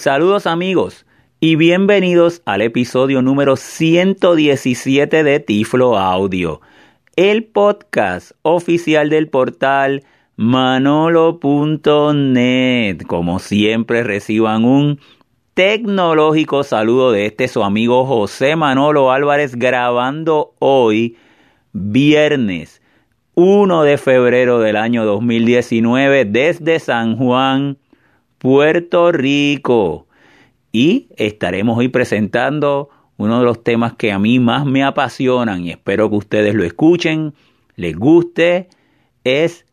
Saludos amigos y bienvenidos al episodio número 117 de Tiflo Audio, el podcast oficial del portal manolo.net. Como siempre reciban un tecnológico saludo de este su amigo José Manolo Álvarez grabando hoy viernes 1 de febrero del año 2019 desde San Juan, Puerto Rico. Y estaremos hoy presentando uno de los temas que a mí más me apasionan y espero que ustedes lo escuchen, les guste, es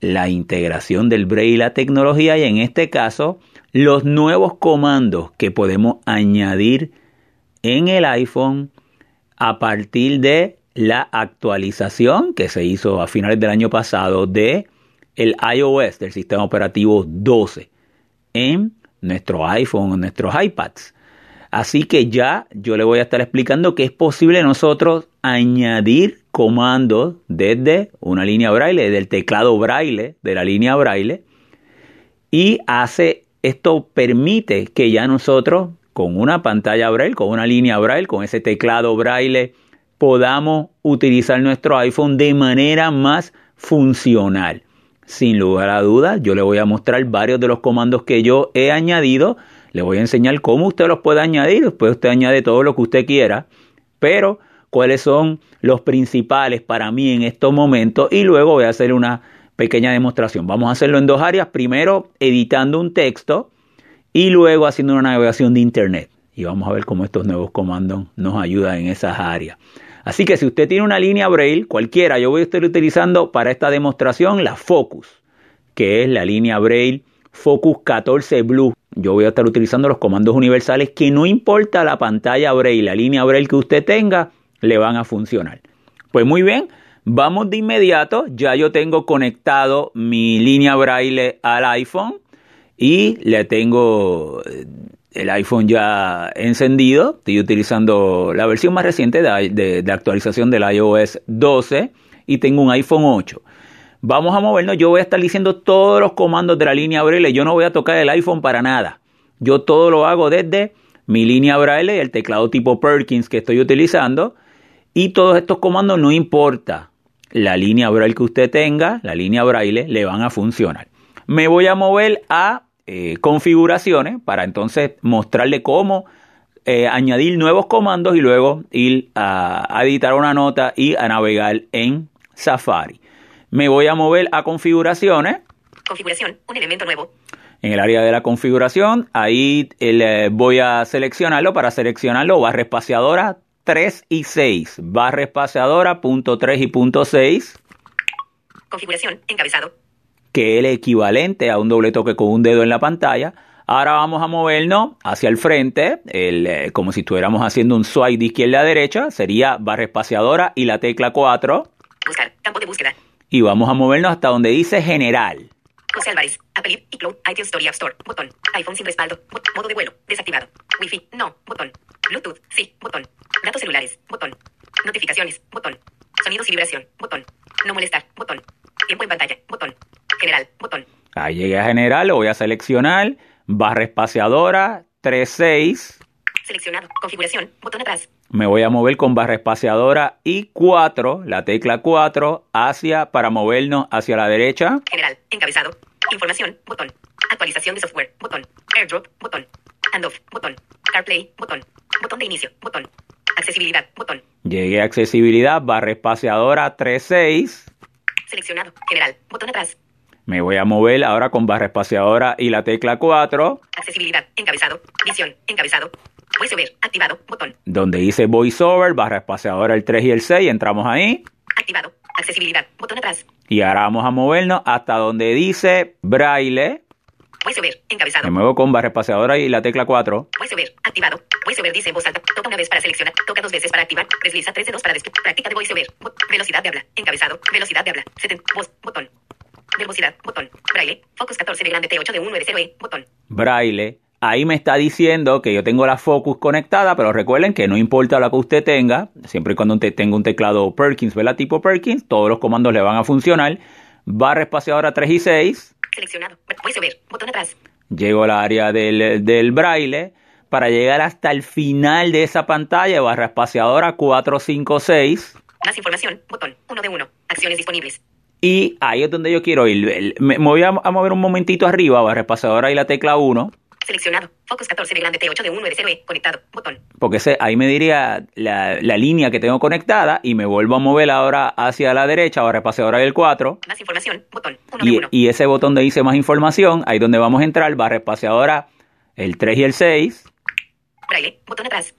la integración del Braille y la tecnología y en este caso los nuevos comandos que podemos añadir en el iPhone a partir de la actualización que se hizo a finales del año pasado de el iOS del sistema operativo 12 en nuestro iPhone o nuestros iPads. Así que ya yo le voy a estar explicando que es posible nosotros añadir comandos desde una línea braille, desde el teclado braille de la línea braille. Y hace, esto permite que ya nosotros con una pantalla braille, con una línea braille, con ese teclado braille, podamos utilizar nuestro iPhone de manera más funcional. Sin lugar a dudas, yo le voy a mostrar varios de los comandos que yo he añadido. Le voy a enseñar cómo usted los puede añadir. Después usted añade todo lo que usted quiera. Pero cuáles son los principales para mí en estos momentos. Y luego voy a hacer una pequeña demostración. Vamos a hacerlo en dos áreas. Primero, editando un texto. Y luego haciendo una navegación de Internet. Y vamos a ver cómo estos nuevos comandos nos ayudan en esas áreas. Así que si usted tiene una línea Braille, cualquiera, yo voy a estar utilizando para esta demostración la Focus, que es la línea Braille Focus 14 Blue. Yo voy a estar utilizando los comandos universales que no importa la pantalla Braille, la línea Braille que usted tenga, le van a funcionar. Pues muy bien, vamos de inmediato. Ya yo tengo conectado mi línea Braille al iPhone y le tengo el iPhone ya encendido. Estoy utilizando la versión más reciente de, actualización del iOS 12 y tengo un iPhone 8. Vamos a movernos. Yo voy a estar diciendo todos los comandos de la línea Braille. Yo no voy a tocar el iPhone para nada. Yo todo lo hago desde mi línea Braille, el teclado tipo Perkins que estoy utilizando. Y todos estos comandos no importa la línea Braille que usted tenga, la línea Braille, le van a funcionar. Me voy a mover a eh, configuraciones para entonces mostrarle cómo eh, añadir nuevos comandos y luego ir a, editar una nota y a navegar en Safari. Me voy a mover a configuraciones. Configuración, un elemento nuevo. En el área de la configuración, ahí eh, voy a seleccionarlo. Para seleccionarlo, barra espaciadora 3 y 6. Barra espaciadora punto 3 y punto 6. Configuración, encabezado que es el equivalente a un doble toque con un dedo en la pantalla. Ahora vamos a movernos hacia el frente, eh, como si estuviéramos haciendo un swipe de izquierda a derecha, sería barra espaciadora y la tecla 4. Buscar, campo de búsqueda. Y vamos a movernos hasta donde dice general. José Álvarez, Apple, iCloud, iTunes Story App Store, botón. iPhone sin respaldo, modo de vuelo, desactivado. Wi-Fi, no, botón. Bluetooth, sí, botón. Datos celulares, botón. Notificaciones, botón. Sonidos y vibración, botón. No molestar, botón. Tiempo en pantalla, botón. General, botón. Ahí llegué a general, lo voy a seleccionar. Barra espaciadora, 36. Seleccionado. Configuración, botón atrás. Me voy a mover con barra espaciadora y 4, la tecla 4, hacia, para movernos hacia la derecha. General, encabezado. Información, botón. Actualización de software, botón. AirDrop, botón. Handoff, botón. CarPlay, botón. Botón de inicio, botón. Accesibilidad, botón. Llegué a accesibilidad, barra espaciadora 36. Seleccionado, general, botón atrás. Me voy a mover ahora con barra espaciadora y la tecla 4. Accesibilidad, encabezado, visión, encabezado. VoiceOver, activado, botón. Donde dice VoiceOver, barra espaciadora el 3 y el 6, entramos ahí. Activado, accesibilidad, botón atrás. Y ahora vamos a movernos hasta donde dice Braille. VoiceOver, encabezado. Me muevo con barra espaciadora y la tecla 4. VoiceOver, activado. VoiceOver dice en voz alta. Toca una vez para seleccionar. Toca dos veces para activar. Desliza 3 de 2 para describir. Práctica de VoiceOver. Velocidad de habla. Encabezado. Velocidad de habla. 70. Voz. Botón. Velocidad, botón. Braille, Focus 14 de grande T8 de 1 de 0 E, botón. Braille. Ahí me está diciendo que yo tengo la Focus conectada, pero recuerden que no importa la que usted tenga, siempre y cuando usted tenga un teclado Perkins, ¿verdad? Tipo Perkins, todos los comandos le van a funcionar. Barra espaciadora 3 y 6. Seleccionado. VoiceOver, botón atrás. llego al área del, del braille para llegar hasta el final de esa pantalla, barra espaciadora 456. Más información, botón, 1 de 1, acciones disponibles. Y ahí es donde yo quiero ir. Me, voy a, a mover un momentito arriba, barra espaciadora y la tecla 1, Seleccionado. Focus 14 de grande T8 de 1 de 0 E. Conectado. Botón. porque ahí me diría la, la línea que tengo conectada y me vuelvo a mover ahora hacia la derecha, barra espaciadora y el 4. Más información. Botón. 1 de Y, 1. y ese botón de dice más información, ahí donde vamos a entrar, barra espaciadora el 3 y el 6, Braille. Botón atrás.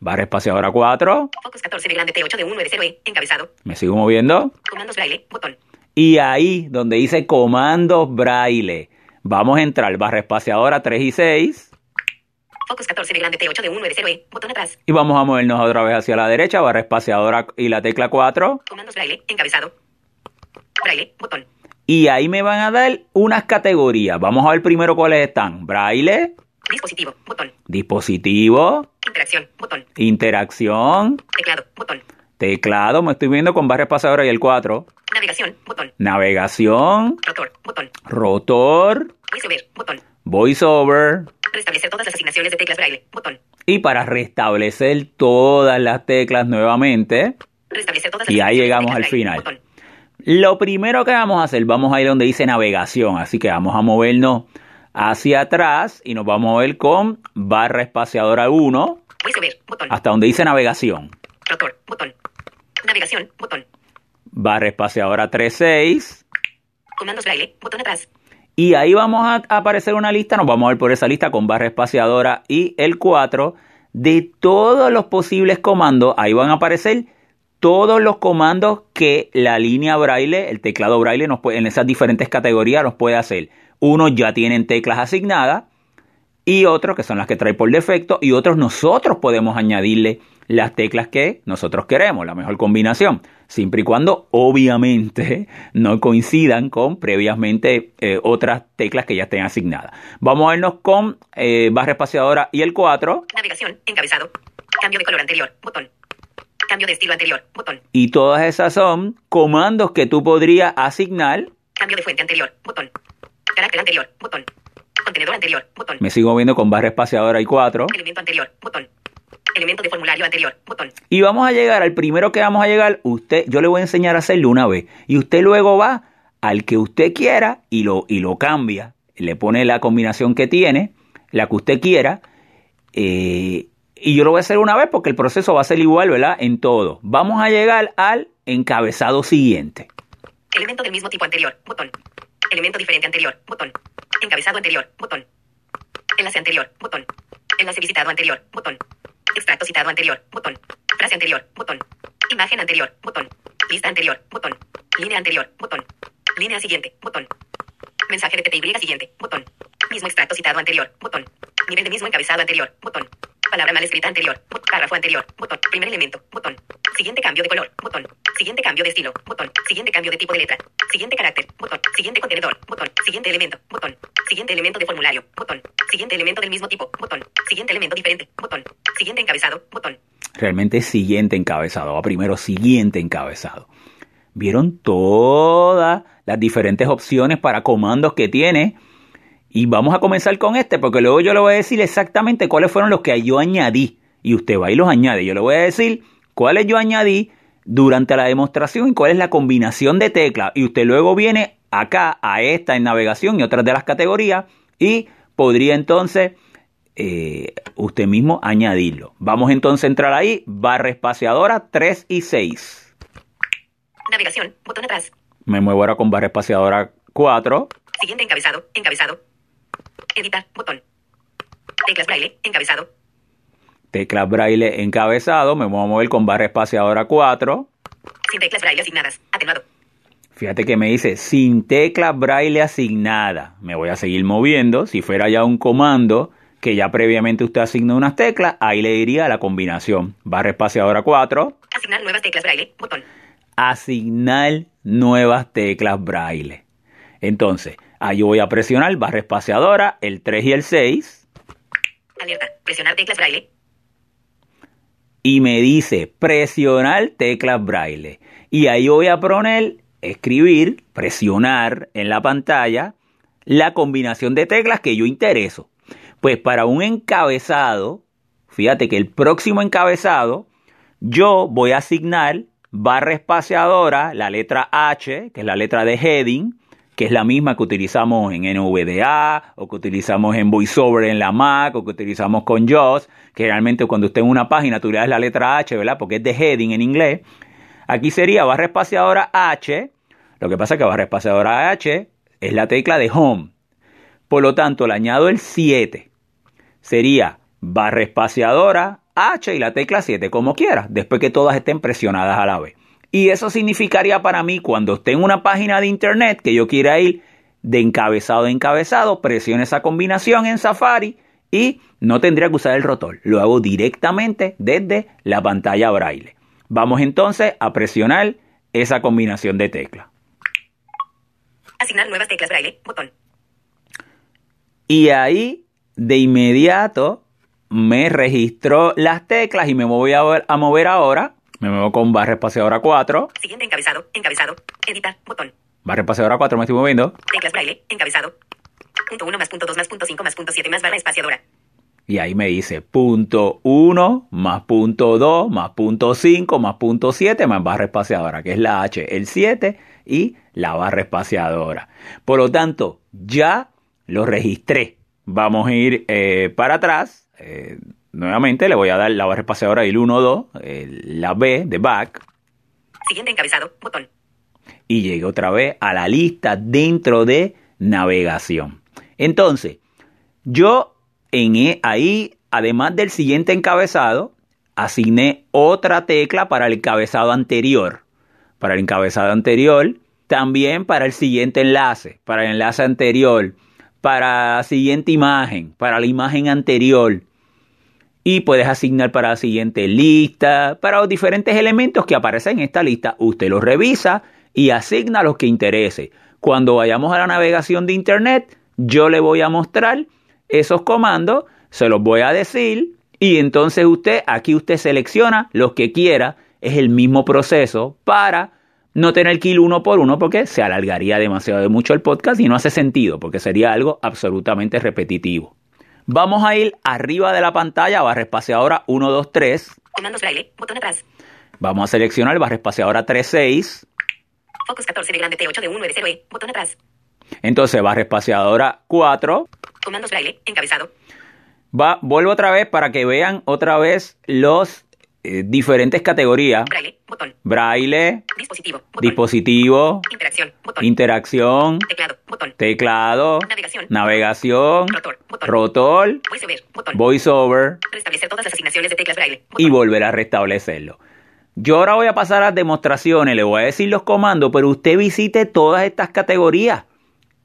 barra espaciadora 4, Focus 14 de grande T8 de 1 de 0 E. Encabezado. me sigo moviendo. Comandos Braille. Botón. Y ahí donde dice comandos braille, vamos a entrar barra espaciadora 3 y 6 Focus 14 de grande T8 de 1 de 0 E. Botón atrás. y vamos a movernos otra vez hacia la derecha, barra espaciadora y la tecla 4. Comandos Braille. Encabezado. Braille. Botón. Y ahí me van a dar unas categorías. Vamos a ver primero cuáles están. Braille, Dispositivo. Botón. dispositivo, Interacción. Botón. interacción, Teclado. Botón. Teclado, me estoy viendo con barra espaciadora y el 4. Navegación. Botón. Navegación, Rotor. Botón. rotor, VoiceOver. Botón. voiceover. Restablecer todas las asignaciones de teclas Braille. Botón. Y para restablecer todas las teclas nuevamente, Restablecer todas las Y ahí llegamos al Braille. final. Botón. Lo primero que vamos a hacer, vamos a ir donde dice navegación, así que vamos a movernos hacia atrás y nos vamos a mover con barra espaciadora 1 VoiceOver. Botón. hasta donde dice navegación. Rotor. Botón. Navegación. Botón. Barra espaciadora 36 Comandos Braille. Botón atrás. y ahí vamos a aparecer una lista, nos vamos a ver por esa lista con barra espaciadora y el 4 de todos los posibles comandos, ahí van a aparecer todos los comandos que la línea braille, el teclado braille nos puede, en esas diferentes categorías nos puede hacer. Unos ya tienen teclas asignadas y otros que son las que trae por defecto y otros nosotros podemos añadirle las teclas que nosotros queremos, la mejor combinación, siempre y cuando obviamente no coincidan con previamente eh, otras teclas que ya estén asignadas. Vamos a vernos con eh, barra espaciadora y el 4 Navegación. Encabezado. Cambio de color anterior. Botón. Cambio de estilo anterior. Botón. y todas esas son comandos que tú podrías asignar. Cambio de fuente anterior. Botón. Carácter anterior. Botón. Contenedor anterior. Botón. Me sigo viendo con barra espaciadora y 4 Elemento anterior. Botón. Elemento de formulario anterior. Botón. Y vamos a llegar al primero que vamos a llegar. Usted, yo le voy a enseñar a hacerlo una vez. Y usted luego va al que usted quiera y lo, y lo cambia. Le pone la combinación que tiene, la que usted quiera. eh, y yo lo voy a hacer una vez porque el proceso va a ser igual, ¿verdad? En todo. Vamos a llegar al encabezado siguiente. Elemento del mismo tipo anterior. Botón. Elemento diferente anterior. Botón. Encabezado anterior. Botón. Enlace anterior. Botón. Enlace visitado anterior. Botón. Extracto citado anterior. Botón. Frase anterior. Botón. Imagen anterior. Botón. Lista anterior. Botón. Línea anterior. Botón. Línea siguiente. Botón. Mensaje de TTY siguiente. Botón. Mismo extracto citado anterior. Botón. Nivel de mismo encabezado anterior. Botón. Palabra mal escrita anterior. Párrafo anterior. Botón. Primer elemento. Botón. Siguiente cambio de color. Botón. Siguiente cambio de estilo. Botón. Siguiente cambio de tipo de letra. Siguiente carácter. Botón. Siguiente contenedor. Botón. Siguiente elemento. Botón. Siguiente elemento de formulario. Botón. Siguiente elemento del mismo tipo. Botón. Siguiente elemento diferente. Botón. Siguiente encabezado. Botón. Realmente siguiente encabezado. Va primero siguiente encabezado. ¿Vieron todas las diferentes opciones para comandos que tiene? Y vamos a comenzar con este, porque luego yo le voy a decir exactamente cuáles fueron los que yo añadí. Y usted va y los añade. Yo le voy a decir cuáles yo añadí durante la demostración y cuál es la combinación de teclas. Y usted luego viene acá a esta en navegación y otras de las categorías y podría entonces eh, usted mismo añadirlo. Vamos entonces a entrar ahí, barra espaciadora 3 y 6. Navegación. Botón atrás. Me muevo ahora con barra espaciadora 4. Siguiente encabezado. Encabezado. Editar. Botón. Teclas braille. Encabezado. Teclas braille encabezado. Me voy a mover con barra espaciadora 4. Sin teclas braille asignadas. Atenuado. Fíjate que me dice sin tecla braille asignada. Me voy a seguir moviendo. Si fuera ya un comando que ya previamente usted asignó unas teclas, ahí le diría la combinación. Barra espaciadora 4. Asignar nuevas teclas braille. Botón. Asignar nuevas teclas braille. Entonces, ahí voy a presionar barra espaciadora, el 3 y el 6. Alerta. Presionar teclas braille. y me dice presionar teclas braille. Y ahí voy a poner, escribir, presionar en la pantalla la combinación de teclas que yo intereso. Pues para un encabezado, fíjate que el próximo encabezado, yo voy a asignar barra espaciadora, la letra H, que es la letra de heading, que es la misma que utilizamos en NVDA o que utilizamos en VoiceOver en la Mac o que utilizamos con JAWS, que realmente cuando usted en una página tú le das la letra H, ¿verdad? Porque es de heading en inglés. Aquí sería barra espaciadora H. Lo que pasa es que barra espaciadora H es la tecla de home. Por lo tanto, le añado el 7. Sería barra espaciadora H y la tecla 7, como quiera, después que todas estén presionadas a la vez. Y eso significaría para mí cuando esté en una página de internet que yo quiera ir de encabezado a encabezado, presione esa combinación en Safari y no tendría que usar el rotor. Lo hago directamente desde la pantalla braille. Vamos entonces a presionar esa combinación de teclas. Asignar nuevas teclas braille, botón. Y ahí de inmediato me registró las teclas y me voy a, a mover ahora me muevo con barra espaciadora 4. Siguiente encabezado, encabezado, editar, botón. Barra espaciadora 4 me estoy moviendo. Teclas braille, encabezado. Punto 1 más punto 2 más punto 5 más punto 7 más barra espaciadora. Y ahí me dice punto 1 más punto 2 más punto 5 más punto 7 más barra espaciadora, que es la H, el 7 y la barra espaciadora. Por lo tanto, ya lo registré. Vamos a ir eh, para atrás. Eh, Nuevamente le voy a dar la barra espaciadora el 1, 2, la B de back. Siguiente encabezado, botón. Y llegué otra vez a la lista dentro de navegación. Entonces, yo en e, ahí, además del siguiente encabezado, asigné otra tecla para el encabezado anterior. Para el encabezado anterior, también para el siguiente enlace, para el enlace anterior, para la siguiente imagen, para la imagen anterior y puedes asignar para la siguiente lista, para los diferentes elementos que aparecen en esta lista. Usted los revisa y asigna los que interese. Cuando vayamos a la navegación de Internet, yo le voy a mostrar esos comandos, se los voy a decir y entonces usted, aquí usted selecciona los que quiera. Es el mismo proceso para no tener que ir uno por uno porque se alargaría demasiado de mucho el podcast y no hace sentido porque sería algo absolutamente repetitivo. Vamos a ir arriba de la pantalla, barra espaciadora 1, 2, 3. Comandos braille, botón atrás. Vamos a seleccionar barra espaciadora 3, 6. Focus 14 de grande T8 de 1 de 0 E, botón atrás. Entonces, barra espaciadora 4. Comandos braille, encabezado. Va, vuelvo otra vez para que vean otra vez los eh, diferentes categorías. Braille, botón. Braille. Dispositivo, botón. Dispositivo. Interacción, botón. Interacción. Teclado, botón. Teclado. Navegación. Navegación. Rotor, botón. Rotor. VoiceOver, botón. VoiceOver. Restablecer todas las asignaciones de teclas braille. y botón. volver a restablecerlo. Yo ahora voy a pasar a las demostraciones, le voy a decir los comandos, pero usted visite todas estas categorías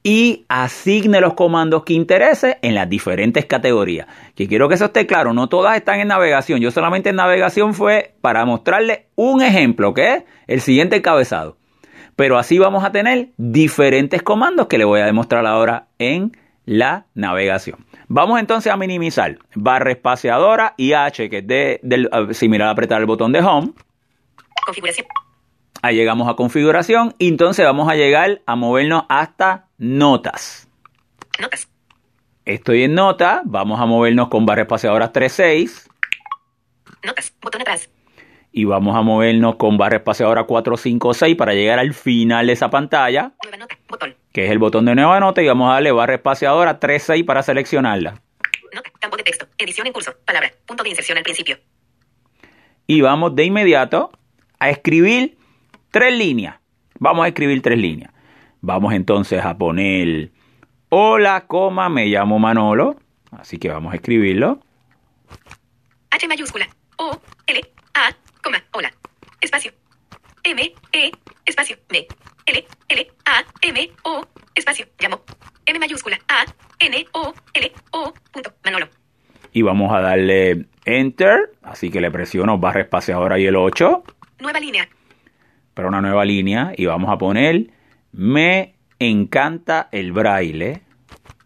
y asigne los comandos que interese en las diferentes categorías. Que quiero que eso esté claro, no todas están en navegación. Yo solamente en navegación fue para mostrarle un ejemplo, que es el siguiente encabezado. Pero así vamos a tener diferentes comandos que le voy a demostrar ahora en la navegación. Vamos entonces a minimizar barra espaciadora y H, que es de, del, similar a apretar el botón de home. Configuración. Ahí llegamos a configuración y entonces vamos a llegar a movernos hasta notas. Notas. Estoy en nota, vamos a movernos con barra espaciadora 3.6 Notas. Botón atrás. y vamos a movernos con barra espaciadora 456 para llegar al final de esa pantalla, Nueva nota. Botón. que es el botón de nueva nota y vamos a darle barra espaciadora 36 para seleccionarla. Nota. Campo de texto. Edición en curso. Palabra. Punto de inserción al principio. Y vamos de inmediato a escribir tres líneas. Vamos a escribir tres líneas. Vamos entonces a poner hola, coma, me llamo Manolo. Así que vamos a escribirlo. H mayúscula. O. L. A. Coma. Hola. Espacio. M. E. Espacio. M. L. L. A. M. O. Espacio. Llamo. M mayúscula. A. N. O. L. O. Punto. Manolo. Y vamos a darle enter. Así que le presiono barra espaciadora y el 8 Nueva línea. Para una nueva línea. Y vamos a poner me encanta el braille.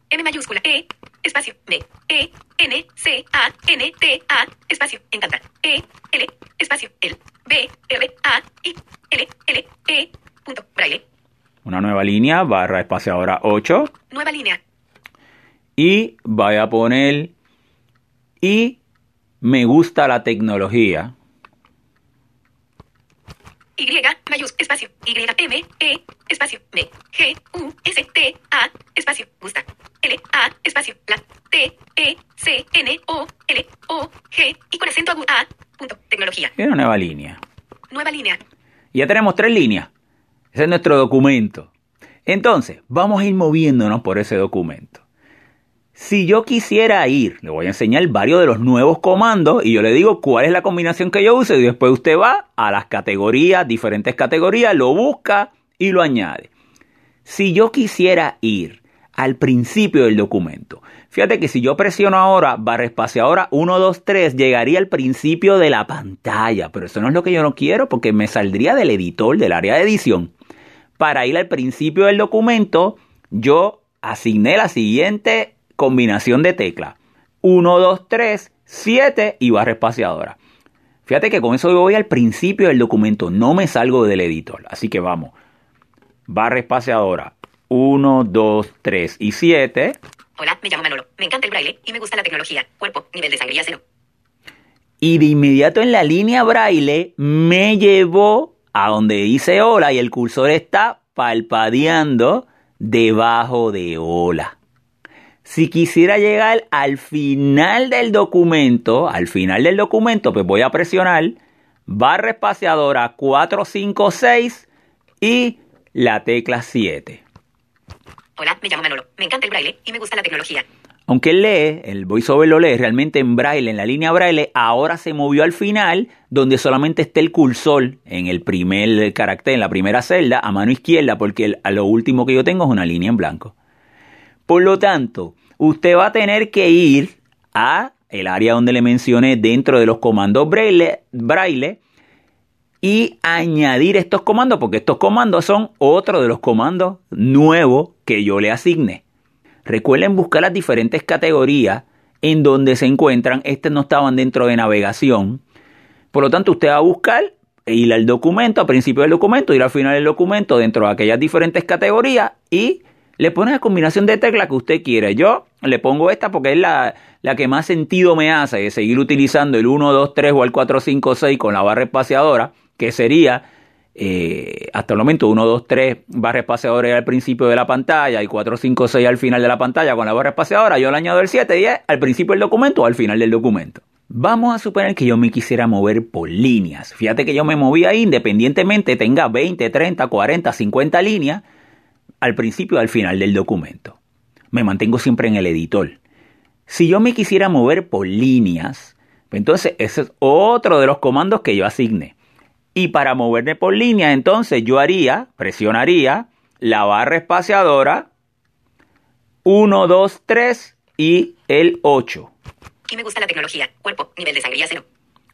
M mayúscula. E. Espacio. M. E. N. C. A. N. T. A. Espacio. Encanta. E. L. Espacio. El. B. R. A. I. L. L. E. Punto. Braille. una nueva línea, barra espaciadora 8, Nueva línea. y voy a poner y me gusta la tecnología. Y mayús espacio Y M E espacio B G U S T A espacio gusta L A espacio la T E C N O L O G y con acento agudo A punto tecnología. Y una nueva línea. Nueva línea. Ya tenemos tres líneas. Ese es nuestro documento. Entonces, vamos a ir moviéndonos por ese documento. Si yo quisiera ir, le voy a enseñar varios de los nuevos comandos y yo le digo cuál es la combinación que yo uso y después usted va a las categorías, diferentes categorías, lo busca y lo añade. Si yo quisiera ir al principio del documento, fíjate que si yo presiono ahora barra espaciadora 1, 2, 3, llegaría al principio de la pantalla, pero eso no es lo que yo no quiero porque me saldría del editor, del área de edición. Para ir al principio del documento, yo asigné la siguiente combinación de tecla. 1, 2, 3, 7 y barra espaciadora. Fíjate que con eso yo voy al principio del documento, no me salgo del editor. Así que vamos. Barra espaciadora 1, 2, 3 y 7. Hola, me llamo Manolo. Me encanta el braille y me gusta la tecnología. Cuerpo, nivel de sangría cero. Y de inmediato en la línea braille me llevó a donde dice hola y el cursor está palpadeando debajo de hola. Si quisiera llegar al final del documento, al final del documento, pues voy a presionar barra espaciadora 456 y la tecla 7. Hola, me llamo Manolo. Me encanta el braille y me gusta la tecnología. Aunque él lee, el voiceover lo lee realmente en braille, en la línea braille, ahora se movió al final, donde solamente está el cursor en el primer carácter, en la primera celda, a mano izquierda, porque el- a lo último que yo tengo es una línea en blanco. Por lo tanto, usted va a tener que ir a el área donde le mencioné dentro de los comandos braille, y añadir estos comandos, porque estos comandos son otro de los comandos nuevos que yo le asigné. Recuerden buscar las diferentes categorías en donde se encuentran. Estas no estaban dentro de navegación. Por lo tanto, usted va a buscar e ir al documento, al principio del documento, ir al final del documento dentro de aquellas diferentes categorías y le pone la combinación de teclas que usted quiere. Yo le pongo esta porque es la, la que más sentido me hace de seguir utilizando el 1, 2, 3 o el 4, 5, 6 con la barra espaciadora, que sería eh, hasta el momento 1, 2, 3 barra espaciadora al principio de la pantalla y 4, 5, 6 al final de la pantalla con la barra espaciadora. Yo le añado el 7 y es al principio del documento o al final del documento. Vamos a suponer que yo me quisiera mover por líneas. Fíjate que yo me moví ahí independientemente tenga 20, 30, 40, 50 líneas al principio y al final del documento. Me mantengo siempre en el editor. Si yo me quisiera mover por líneas, pues entonces ese es otro de los comandos que yo asigné. Y para moverme por líneas, entonces yo haría, presionaría la barra espaciadora 1, 2, 3 y el 8. Y me gusta la tecnología. Cuerpo, nivel de sangría cero.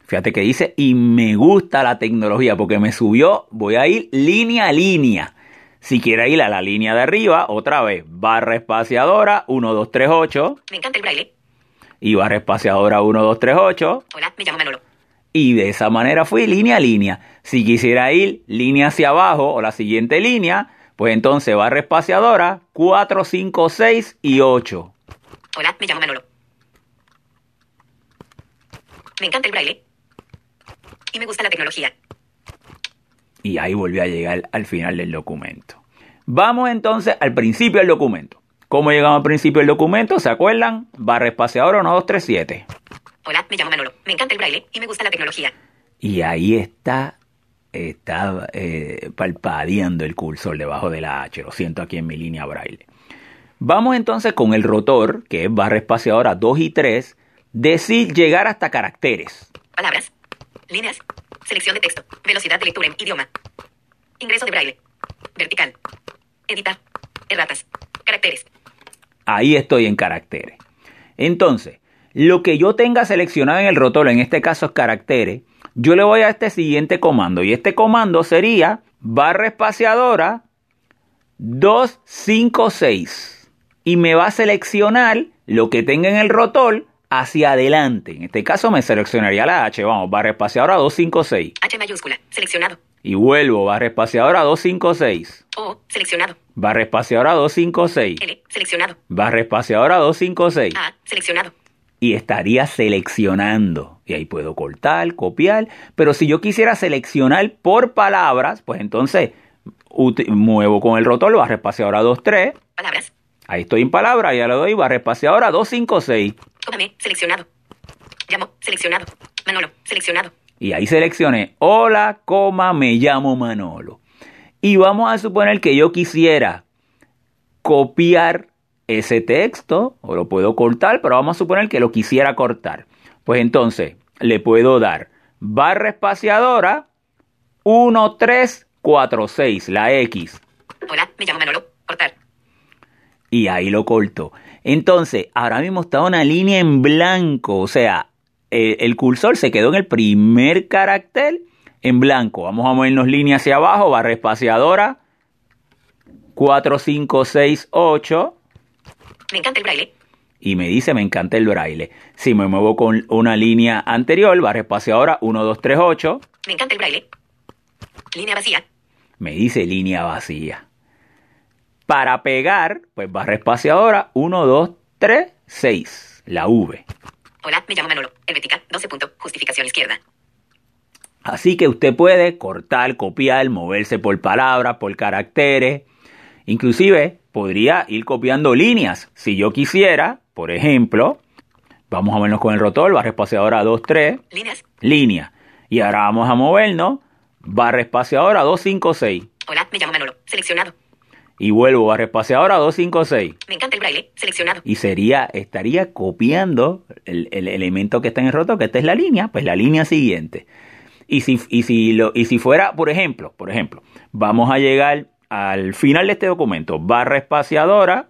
Fíjate que dice, y me gusta la tecnología porque me subió, voy a ir línea a línea. Si quiere ir a la línea de arriba, otra vez, barra espaciadora 1, 2, 3, 8 Me encanta el braille. y barra espaciadora 1, 2, 3, 8 Hola, me llamo Manolo. y de esa manera fui línea a línea. Si quisiera ir línea hacia abajo o la siguiente línea, pues entonces barra espaciadora 4, 5, 6 y 8. Hola, me llamo Manolo. Me encanta el braille. Y me gusta la tecnología. Y ahí volví a llegar al final del documento. Vamos entonces al principio del documento. ¿Cómo llegamos al principio del documento? ¿Se acuerdan? Barra espaciadora 1, 2, 3, 7. Hola, me llamo Manolo. Me encanta el braille y me gusta la tecnología. Y ahí está, está eh, palpadeando el cursor debajo de la H. Lo siento aquí en mi línea braille. Vamos entonces con el rotor, que es barra espaciadora 2 y 3, decir llegar hasta caracteres. Palabras. Líneas. Selección de texto. Velocidad de lectura en idioma. Ingreso de braille. Vertical. Editar. Erratas. Caracteres. Ahí estoy en caracteres. Entonces, lo que yo tenga seleccionado en el rotor, en este caso es caracteres, yo le voy a este siguiente comando. Y este comando sería barra espaciadora 256. Y me va a seleccionar lo que tenga en el rotor hacia adelante. En este caso me seleccionaría la H. Vamos, barra espaciadora 256. H mayúscula. Seleccionado. Y vuelvo, barra espaciadora 256. O, seleccionado. Barra espaciadora 256. L, seleccionado. Barra espaciadora 256. A, seleccionado. Y estaría seleccionando. Y ahí puedo cortar, copiar. Pero si yo quisiera seleccionar por palabras, pues entonces muevo con el rotor barra espaciadora 23. Palabras. Ahí estoy en palabra, ya le doy barra espaciadora 256. Cómame, seleccionado. Llamo, seleccionado. Manolo, seleccionado. Y ahí seleccioné, hola, coma, me llamo Manolo. Y vamos a suponer que yo quisiera copiar ese texto, o lo puedo cortar, pero vamos a suponer que lo quisiera cortar. Pues entonces le puedo dar barra espaciadora 1346, la X. Hola, me llamo Manolo. Cortar. Y ahí lo corto. Entonces, ahora mismo está una línea en blanco, o sea, eh, el cursor se quedó en el primer carácter en blanco. Vamos a movernos línea hacia abajo, barra espaciadora 4568 Me encanta el braille. y me dice me encanta el braille. Si me muevo con una línea anterior, barra espaciadora 1238, Me encanta el braille. Línea vacía. me dice línea vacía. Para pegar, pues barra espaciadora 1236, la V. Hola, me llamo Manolo. El vertical, 12 punto, justificación izquierda. Así que usted puede cortar, copiar, moverse por palabras, por caracteres. Inclusive podría ir copiando líneas. Si yo quisiera, por ejemplo, vamos a vernos con el rotor, barra espaciadora 23, Líneas. línea. Y ahora vamos a movernos, barra espaciadora 256. Hola, me llamo Manolo. Seleccionado. Y vuelvo, barra espaciadora 256. Me encanta el braille. Seleccionado. Y sería, estaría copiando el, el elemento que está en el rotor, que esta es la línea, pues la línea siguiente. Y si, y si, lo, y si fuera, por ejemplo, por ejemplo, vamos a llegar al final de este documento, barra espaciadora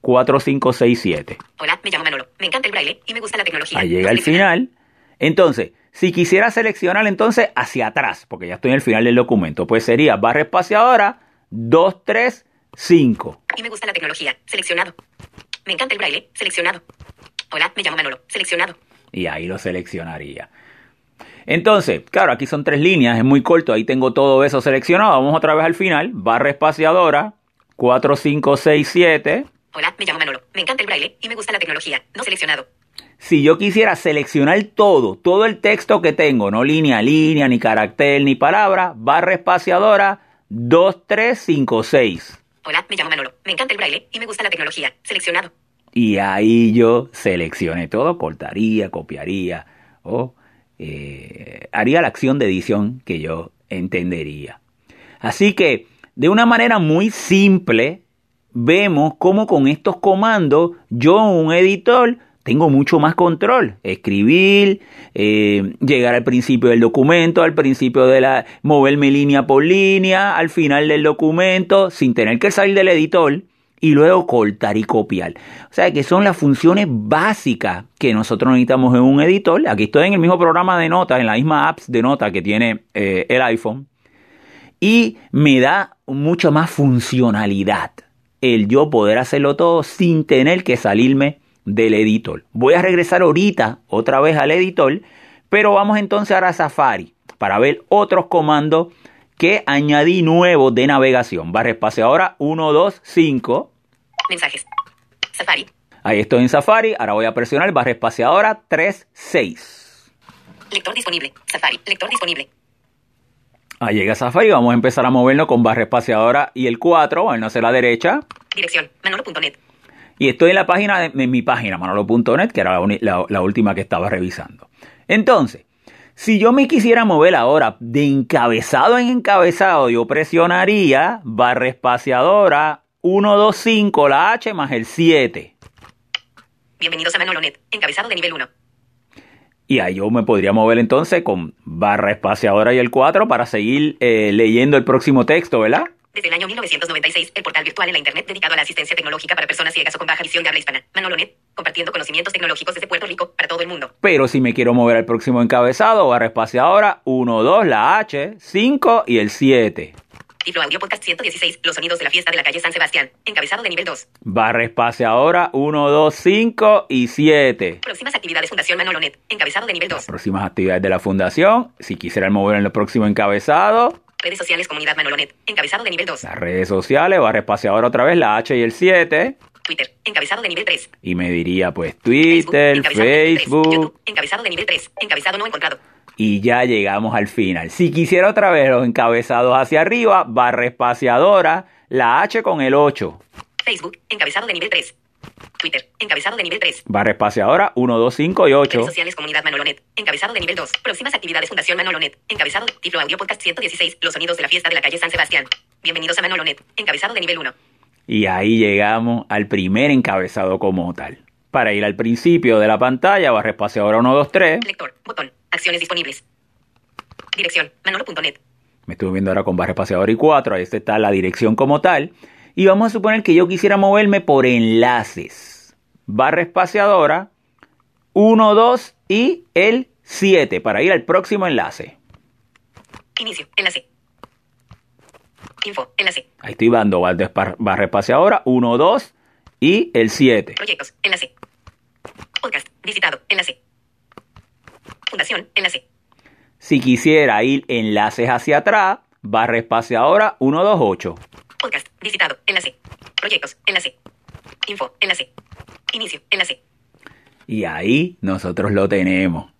4567. Hola, me llamo Manolo. Me encanta el braille y me gusta la tecnología. Ahí llega al final. Entonces, si quisiera seleccionar entonces hacia atrás, porque ya estoy en el final del documento, pues sería barra espaciadora 235. Y me gusta la tecnología. Seleccionado. Me encanta el braille. Seleccionado. Hola, me llamo Manolo. Seleccionado. y ahí lo seleccionaría. Entonces, claro, aquí son tres líneas, es muy corto, ahí tengo todo eso seleccionado. Vamos otra vez al final, barra espaciadora 4567. Hola, me llamo Manolo. Me encanta el braille y me gusta la tecnología. No seleccionado. Si yo quisiera seleccionar todo, todo el texto que tengo, no línea a línea, ni carácter, ni palabra, barra espaciadora 2356. Hola, me llamo Manolo. Me encanta el braille y me gusta la tecnología. Seleccionado. Y ahí yo seleccioné todo, cortaría, copiaría o eh, haría la acción de edición que yo entendería. Así que, de una manera muy simple, vemos cómo con estos comandos yo, un editor, tengo mucho más control. Escribir, eh, llegar al principio del documento, al principio de la, moverme línea por línea, al final del documento, sin tener que salir del editor y luego cortar y copiar. O sea que son las funciones básicas que nosotros necesitamos en un editor. Aquí estoy en el mismo programa de notas, en la misma apps de notas que tiene eh, el iPhone. Y me da mucha más funcionalidad el yo poder hacerlo todo sin tener que salirme del editor. Voy a regresar ahorita otra vez al editor, pero vamos entonces ahora a Safari para ver otros comandos que añadí nuevos de navegación. Barra espaciadora 125. Mensajes. Safari. Ahí estoy en Safari. Ahora voy a presionar barra espaciadora 36. Lector disponible. Safari. Lector disponible. Ahí llega Safari. Vamos a empezar a movernos con barra espaciadora y el 4. Vamos a hacia la derecha. Dirección. Manolo.net. Y estoy en la página de, de mi página, manolo.net, que era la, uni- la- la última que estaba revisando. Entonces, si yo me quisiera mover ahora de encabezado en encabezado, yo presionaría barra espaciadora 125, la H más el 7. Bienvenidos a Manolo.net. Encabezado de nivel 1. Y ahí yo me podría mover entonces con barra espaciadora y el 4 para seguir eh, leyendo el próximo texto, ¿verdad? Desde el año 1996, el portal virtual en la Internet dedicado a la asistencia tecnológica para personas ciegas o con baja visión de habla hispana. Manolo.net. Compartiendo conocimientos tecnológicos desde Puerto Rico para todo el mundo. Pero si me quiero mover al próximo encabezado, barra espaciadora 1, 2, la H, 5 y el 7. Tiflo Audio Podcast 116. Los sonidos de la fiesta de la calle San Sebastián. Encabezado de nivel 2. Barra espaciadora 1, 2, 5 y 7. Próximas actividades Fundación Manolo.net. Encabezado de nivel 2. Próximas actividades de la fundación. Si quisieran mover en el próximo encabezado, Redes sociales Comunidad Manolonet. Encabezado de nivel 2. Las redes sociales, barra espaciadora otra vez, la H y el 7. Twitter. Encabezado de nivel 3. Y me diría pues Twitter, encabezado nivel 3. Facebook. YouTube. Encabezado de nivel 3. Encabezado no encontrado. Y ya llegamos al final. Si quisiera otra vez los encabezados hacia arriba, barra espaciadora, la H con el 8. Facebook. Encabezado de nivel 3. Twitter. Encabezado de nivel 3. Barra espaciadora 1, 2, 5 y 8. Redes sociales Comunidad Manolonet. Encabezado de nivel 2. Próximas actividades Fundación Manolonet. Encabezado de Tiflo Audio Podcast 116. Los sonidos de la fiesta de la calle San Sebastián. Bienvenidos a Manolonet. Encabezado de nivel 1. Y ahí llegamos al primer encabezado como tal. Para ir al principio de la pantalla, barra espaciadora 1, 2, 3. Lector. Botón. Acciones disponibles. Dirección. Manolo.net. Me estuve viendo ahora con barra espaciadora y 4. Ahí está la dirección como tal. Y vamos a suponer que yo quisiera moverme por enlaces. Barra espaciadora 1, 2 y el 7 para ir al próximo enlace. Inicio. Enlace. Info. Enlace. Ahí estoy dando barra espa- barra espaciadora 1, 2 y el 7. Proyectos. Enlace. Podcast. Visitado. Enlace. Fundación. Enlace. Si quisiera ir enlaces hacia atrás, barra espaciadora 1, 2, 8. Podcast. Visitado. Enlace. Proyectos. Enlace. Info. Enlace. Inicio. Enlace. Y ahí nosotros lo tenemos.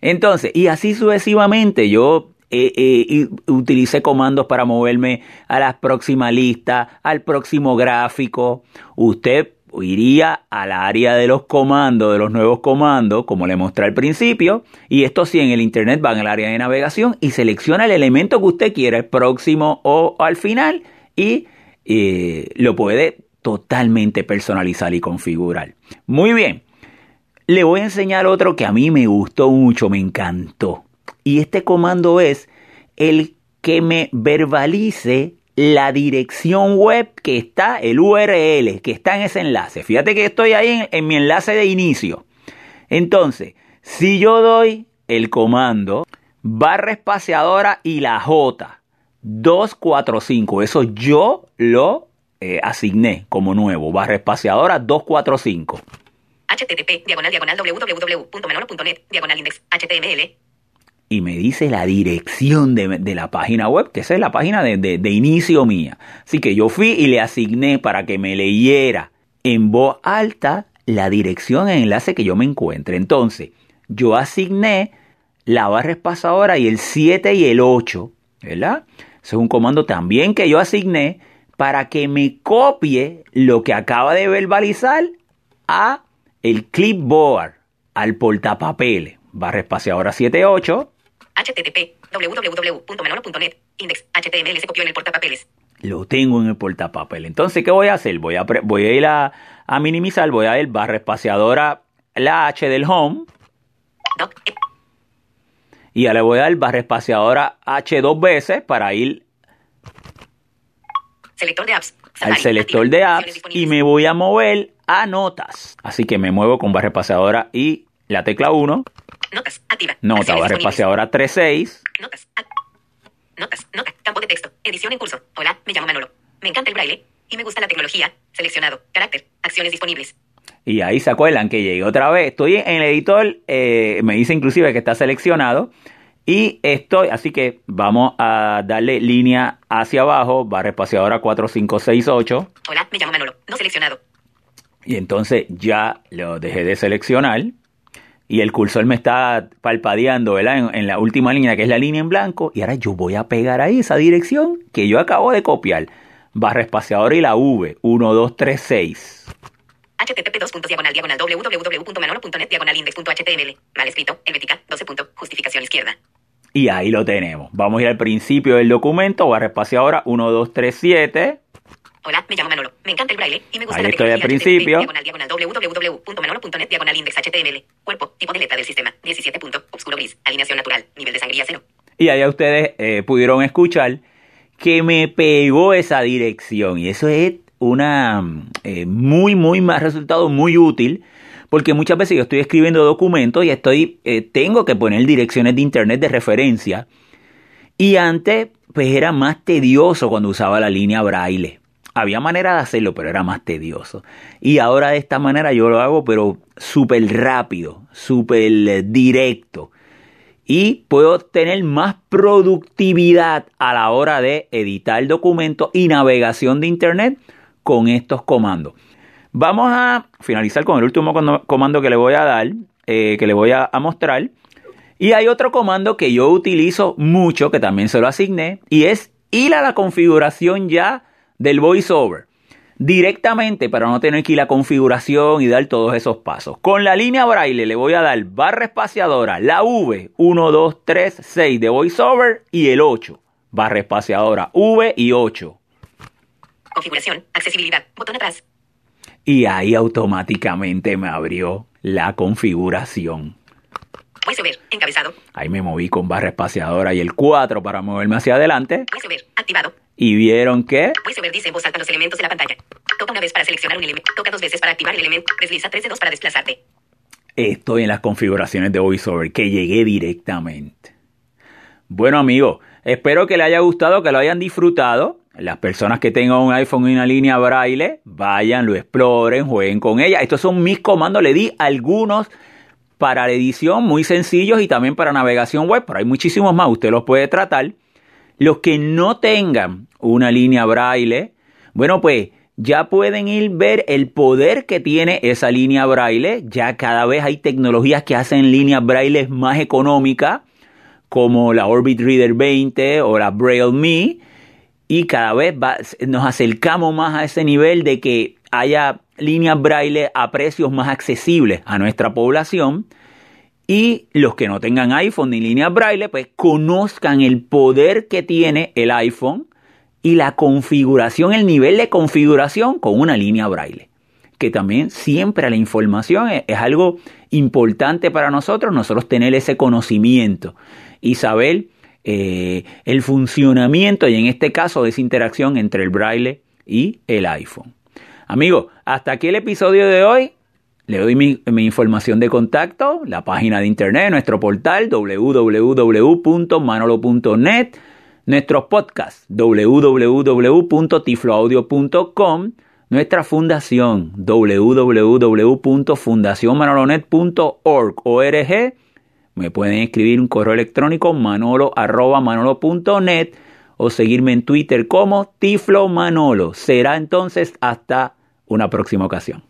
Entonces, y así sucesivamente, yo eh, eh, utilicé comandos para moverme a la próxima lista, al próximo gráfico. Usted iría al área de los comandos, de los nuevos comandos, como le mostré al principio, y esto sí en el internet van al área de navegación y selecciona el elemento que usted quiera, el próximo o al final, y eh, lo puede totalmente personalizar y configurar. Muy bien. Le voy a enseñar otro que a mí me gustó mucho, me encantó. Y este comando es el que me verbalice la dirección web que está, el URL que está en ese enlace. Fíjate que estoy ahí en, en mi enlace de inicio. Entonces, si yo doy el comando barra espaciadora y la J 245, eso yo lo eh, asigné como nuevo, barra espaciadora 245. http diagonal diagonal www.manolo.net diagonal index html y me dice la dirección de, de la página web, que esa es la página de, de- de inicio mía. Así que yo fui y le asigné para que me leyera en voz alta la dirección en enlace que yo me encuentre. Entonces, yo asigné la barra espaciadora y el 7 y el 8, ¿verdad? Es un comando también que yo asigné para que me copie lo que acaba de verbalizar a el clipboard, al portapapeles, barra espaciadora 78, http www.manolo.net index html se copió en el portapapeles. Lo tengo en el portapapel. Entonces, ¿qué voy a hacer? Voy a, voy a ir a, a minimizar, voy a ir barra espaciadora, la H del home, doc e- y ya le voy a dar barra espaciadora H dos veces para ir selector de apps al selector de apps y me voy a mover a notas. Así que me muevo con barra espaciadora y la tecla 1, notas activa nota, barra espaciadora 36, Notas. Notas. Nota. Campo de texto. Edición en curso. Hola, me llamo Manolo. Me encanta el braille y me gusta la tecnología. Seleccionado. Carácter. Acciones disponibles. Y ahí se acuerdan que llegué otra vez. Estoy en el editor, eh, me dice inclusive que está seleccionado. Y estoy, así que vamos a darle línea hacia abajo, barra espaciadora 4568. Hola, me llamo Manolo. No seleccionado. Y entonces ya lo dejé de seleccionar. Y el cursor me está palpadeando, ¿verdad? En, en la última línea, que es la línea en blanco. Y ahora yo voy a pegar ahí esa dirección que yo acabo de copiar. Barra espaciadora y la V, 1236. Http diagonal diagonal www.manolo.net diagonal index.html. Mal escrito. Helvética. 12 punto. Justificación izquierda. Y ahí lo tenemos. Vamos a ir al principio del documento, barra espaciadora 1237. Hola, me llamo Manolo. Me encanta el braille y me gusta Ahí la estoy al principio. Diagonal, diagonal, www.manolo.net diagonal index html. Cuerpo. Tipo de letra del sistema. 17 punto. Obscuro gris. Alineación natural. Nivel de sangría cero. Y allá ustedes eh, pudieron escuchar que me pegó esa dirección. Y eso es una mm, eh, muy, muy más resultado muy útil. Porque muchas veces yo estoy escribiendo documentos y estoy, eh, tengo que poner direcciones de internet de referencia. Y antes, pues era más tedioso cuando usaba la línea braille. Había manera de hacerlo, pero era más tedioso. Y ahora de esta manera yo lo hago, pero súper rápido, súper eh, directo. y puedo tener más productividad a la hora de editar documentos y navegación de Internet con estos comandos. Vamos a finalizar con el último comando que le voy a dar, eh, que le voy a, mostrar. Y hay otro comando que yo utilizo mucho, que también se lo asigné, y es ir a la configuración ya del VoiceOver directamente para no tener que ir a la configuración y dar todos esos pasos. Con la línea braille le voy a dar barra espaciadora, la V, 1, 2, 3, 6 de VoiceOver y el 8, barra espaciadora, V y 8. Configuración, accesibilidad, botón atrás. Y ahí automáticamente me abrió la configuración. VoiceOver, encabezado. Ahí me moví con barra espaciadora y el 4 para moverme hacia adelante. VoiceOver, activado. Y vieron que... VoiceOver dice en voz alta los elementos de la pantalla. Toca una vez para seleccionar un elemento. Toca dos veces para activar el elemento. Desliza tres dedos para desplazarte. Estoy en las configuraciones de VoiceOver que llegué directamente. Bueno amigos, espero que les haya gustado, que lo hayan disfrutado. Las personas que tengan un iPhone y una línea braille, vayan, lo exploren, jueguen con ella. Estos son mis comandos, le di algunos para la edición muy sencillos y también para navegación web, pero hay muchísimos más, usted los puede tratar. Los que no tengan una línea braille, bueno, pues ya pueden ir ver el poder que tiene esa línea braille. Ya cada vez hay tecnologías que hacen líneas braille más económicas, como la Orbit Reader 20 o la Braille Me. Y cada vez nos acercamos más a ese nivel de que haya líneas braille a precios más accesibles a nuestra población. Y los que no tengan iPhone ni líneas braille, pues conozcan el poder que tiene el iPhone y la configuración, el nivel de configuración con una línea braille. Que también siempre la información es, algo importante para nosotros, nosotros tener ese conocimiento y saber eh, el funcionamiento y en este caso esa interacción entre el braille y el iPhone. Amigos, hasta aquí el episodio de hoy. Le doy mi, mi, información de contacto, la página de internet, nuestro portal www.manolo.net nuestros podcasts www.tifloaudio.com, nuestra fundación www.fundacionmanolonet.org. Me pueden escribir un correo electrónico manolo manolo.net o seguirme en Twitter como Tiflo Manolo. Será entonces hasta una próxima ocasión.